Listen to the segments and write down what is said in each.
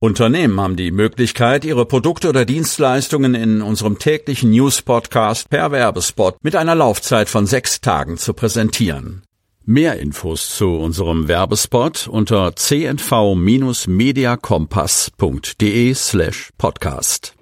Unternehmen haben die Möglichkeit, ihre Produkte oder Dienstleistungen in unserem täglichen News-Podcast per Werbespot mit einer Laufzeit von sechs Tagen zu präsentieren. Mehr Infos zu unserem Werbespot unter cnv-mediakompass.de slash podcast.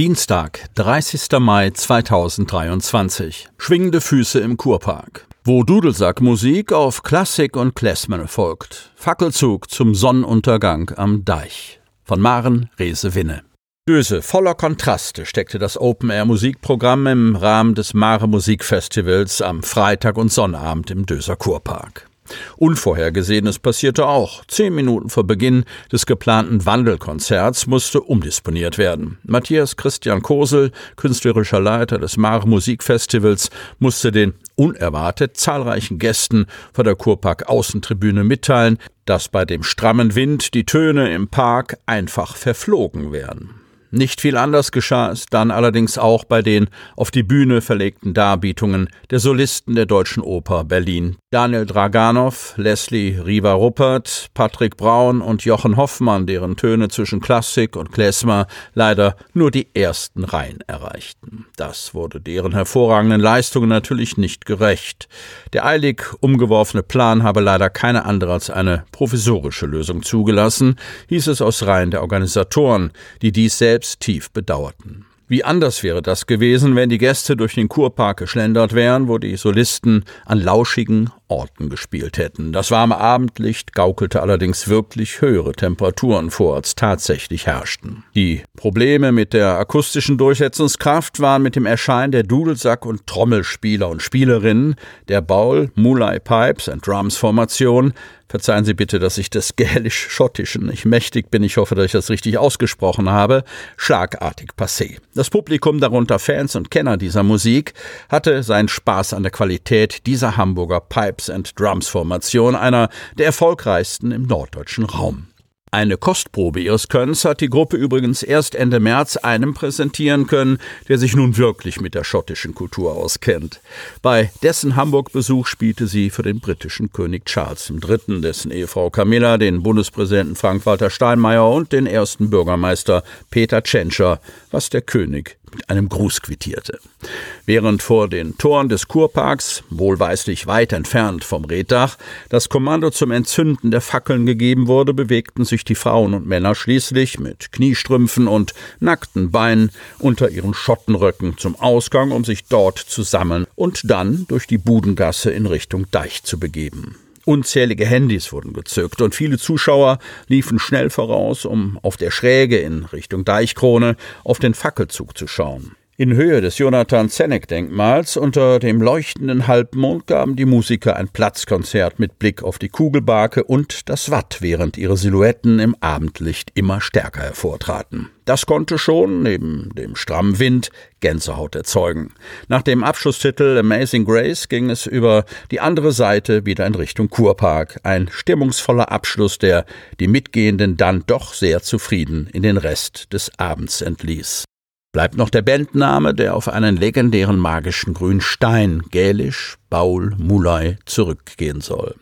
Dienstag, 30. Mai 2023. Schwingende Füße im Kurpark wo Dudelsackmusik auf Klassik und Klezmer folgt. Fackelzug zum Sonnenuntergang am Deich. Von Maren Rese-Winne. Böse, voller Kontraste steckte das Open-Air-Musikprogramm im Rahmen des Mare Musikfestivals am Freitag und Sonnabend im Döser Kurpark. Unvorhergesehenes passierte auch. Zehn Minuten vor Beginn des geplanten Wandelkonzerts musste umdisponiert werden. Matthias Christian Kosel, künstlerischer Leiter des Mare Musikfestivals, musste den unerwartet zahlreichen Gästen vor der Kurpark Außentribüne mitteilen, dass bei dem strammen Wind die Töne im Park einfach verflogen wären. Nicht viel anders geschah es dann allerdings auch bei den auf die Bühne verlegten Darbietungen der Solisten der Deutschen Oper Berlin. Daniel Draganow, Leslie Riva-Ruppert, Patrick Braun und Jochen Hoffmann, deren Töne zwischen Klassik und Klezmer leider nur die ersten Reihen erreichten. Das wurde deren hervorragenden Leistungen natürlich nicht gerecht. Der eilig umgeworfene Plan habe leider keine andere als eine provisorische Lösung zugelassen, hieß es aus Reihen der Organisatoren, die dies selbst tief bedauerten. Wie anders wäre das gewesen, wenn die Gäste durch den Kurpark geschlendert wären, wo die Solisten an lauschigen Orten gespielt hätten. Das warme Abendlicht gaukelte allerdings wirklich höhere Temperaturen vor, als tatsächlich herrschten. Die Probleme mit der akustischen Durchsetzungskraft waren mit dem Erscheinen der Dudelsack- und Trommelspieler und Spielerinnen der Baul Mulai Pipes and Drums Formation Verzeihen Sie bitte, dass ich des Gälisch-Schottischen nicht mächtig bin. Ich hoffe, dass ich das richtig ausgesprochen habe. Schlagartig passé. Das Publikum, darunter Fans und Kenner dieser Musik, hatte seinen Spaß an der Qualität dieser Hamburger Pipes and Drums Formation, einer der erfolgreichsten im norddeutschen Raum. Eine Kostprobe ihres Könnens hat die Gruppe übrigens erst Ende März einem präsentieren können, der sich nun wirklich mit der schottischen Kultur auskennt. Bei dessen Hamburg-Besuch spielte sie für den britischen König Charles III., dessen Ehefrau Camilla, den Bundespräsidenten Frank-Walter Steinmeier und den ersten Bürgermeister Peter Tschentscher, was der König mit einem Gruß quittierte. Während vor den Toren des Kurparks, wohlweislich weit entfernt vom Reddach, das Kommando zum Entzünden der Fackeln gegeben wurde, bewegten sich die Frauen und Männer schließlich mit Kniestrümpfen und nackten Beinen unter ihren Schottenröcken zum Ausgang, um sich dort zu sammeln und dann durch die Budengasse in Richtung Deich zu begeben. Unzählige Handys wurden gezückt und viele Zuschauer liefen schnell voraus, um auf der Schräge in Richtung Deichkrone auf den Fackelzug zu schauen. In Höhe des Jonathan Zenneck-Denkmals unter dem leuchtenden Halbmond gaben die Musiker ein Platzkonzert mit Blick auf die Kugelbarke und das Watt, während ihre Silhouetten im Abendlicht immer stärker hervortraten. Das konnte schon, neben dem strammen Wind, Gänsehaut erzeugen. Nach dem Abschlusstitel Amazing Grace ging es über die andere Seite wieder in Richtung Kurpark. Ein stimmungsvoller Abschluss, der die Mitgehenden dann doch sehr zufrieden in den Rest des Abends entließ bleibt noch der Bandname, der auf einen legendären magischen grünen Stein, gälisch Baul Mulai, zurückgehen soll.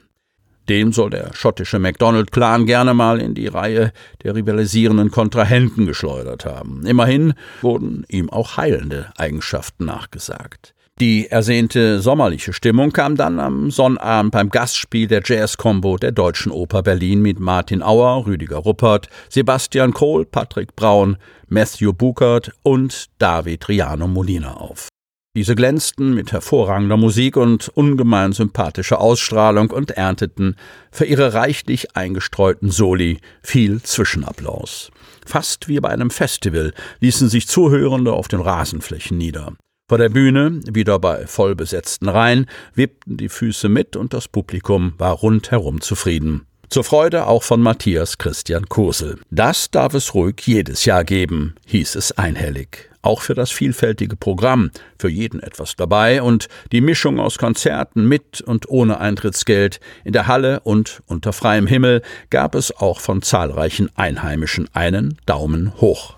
Den soll der schottische MacDonald-Clan gerne mal in die Reihe der rivalisierenden Kontrahenten geschleudert haben. Immerhin wurden ihm auch heilende Eigenschaften nachgesagt. Die ersehnte sommerliche Stimmung kam dann am Sonnabend beim Gastspiel der Jazz-Combo der Deutschen Oper Berlin mit Martin Auer, Rüdiger Ruppert, Sebastian Kohl, Patrick Braun, Matthew Buchert und David Riano Molina auf. Diese glänzten mit hervorragender Musik und ungemein sympathischer Ausstrahlung und ernteten für ihre reichlich eingestreuten Soli viel Zwischenapplaus. Fast wie bei einem Festival ließen sich Zuhörende auf den Rasenflächen nieder. Vor der Bühne, wieder bei vollbesetzten Reihen, wippten die Füße mit und das Publikum war rundherum zufrieden. Zur Freude auch von Matthias Christian Kosel. Das darf es ruhig jedes Jahr geben, hieß es einhellig. Auch für das vielfältige Programm, für jeden etwas dabei und die Mischung aus Konzerten mit und ohne Eintrittsgeld in der Halle und unter freiem Himmel gab es auch von zahlreichen Einheimischen einen Daumen hoch.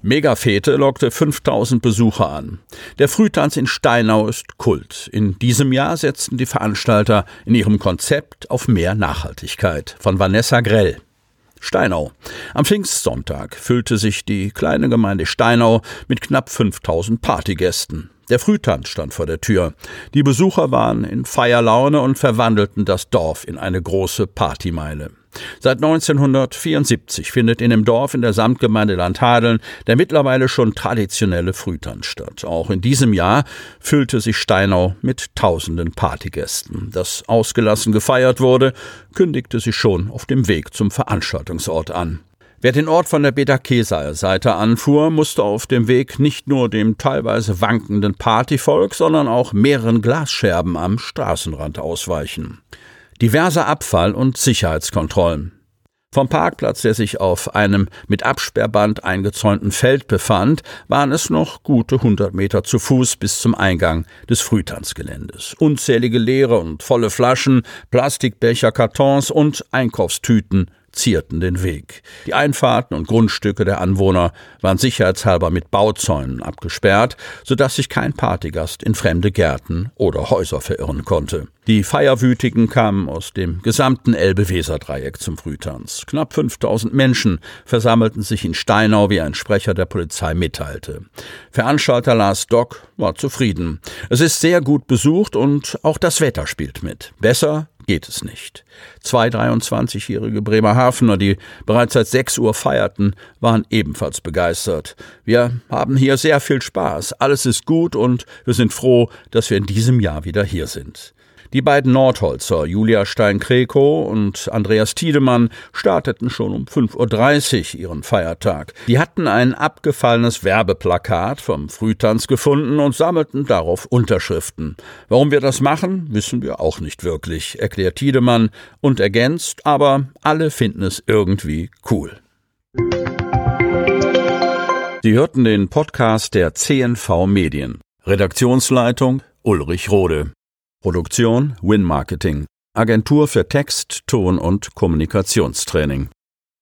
Megafete lockte 5000 Besucher an. Der Frühtanz in Steinau ist Kult. In diesem Jahr setzten die Veranstalter in ihrem Konzept auf mehr Nachhaltigkeit. Von Vanessa Grell. Steinau. Am Pfingstsonntag füllte sich die kleine Gemeinde Steinau mit knapp 5000 Partygästen. Der Frühtanz stand vor der Tür. Die Besucher waren in Feierlaune und verwandelten das Dorf in eine große Partymeile. Seit 1974 findet in dem Dorf in der Samtgemeinde Landhadeln der mittlerweile schon traditionelle Frühtanz statt. Auch in diesem Jahr füllte sich Steinau mit tausenden Partygästen. Dass ausgelassen gefeiert wurde, kündigte sich schon auf dem Weg zum Veranstaltungsort an. Wer den Ort von der Beta-Kesaer Seite anfuhr, musste auf dem Weg nicht nur dem teilweise wankenden Partyvolk, sondern auch mehreren Glasscherben am Straßenrand ausweichen diverser Abfall- und Sicherheitskontrollen. Vom Parkplatz, der sich auf einem mit Absperrband eingezäunten Feld befand, waren es noch gute 100 Meter zu Fuß bis zum Eingang des Frühtanzgeländes. Unzählige leere und volle Flaschen, Plastikbecher, Kartons und Einkaufstüten zierten den Weg. Die Einfahrten und Grundstücke der Anwohner waren sicherheitshalber mit Bauzäunen abgesperrt, sodass sich kein Partygast in fremde Gärten oder Häuser verirren konnte. Die Feierwütigen kamen aus dem gesamten Elbe-Weser-Dreieck zum Frühtanz. Knapp 5000 Menschen versammelten sich in Steinau, wie ein Sprecher der Polizei mitteilte. Veranstalter Lars Dock war zufrieden. Es ist sehr gut besucht und auch das Wetter spielt mit. Besser geht es nicht. Zwei 23-jährige Bremerhavener, die bereits seit 6 Uhr feierten, waren ebenfalls begeistert. Wir haben hier sehr viel Spaß, alles ist gut und wir sind froh, dass wir in diesem Jahr wieder hier sind. Die beiden Nordholzer, Julia Stein-Kreko und Andreas Tiedemann, starteten schon um 5.30 Uhr ihren Feiertag. Die hatten ein abgefallenes Werbeplakat vom Frühtanz gefunden und sammelten darauf Unterschriften. Warum wir das machen, wissen wir auch nicht wirklich, erklärt Tiedemann und ergänzt, aber alle finden es irgendwie cool. Sie hörten den Podcast der CNV Medien. Redaktionsleitung Ulrich Rode. Produktion Win Marketing, Agentur für Text, Ton und Kommunikationstraining.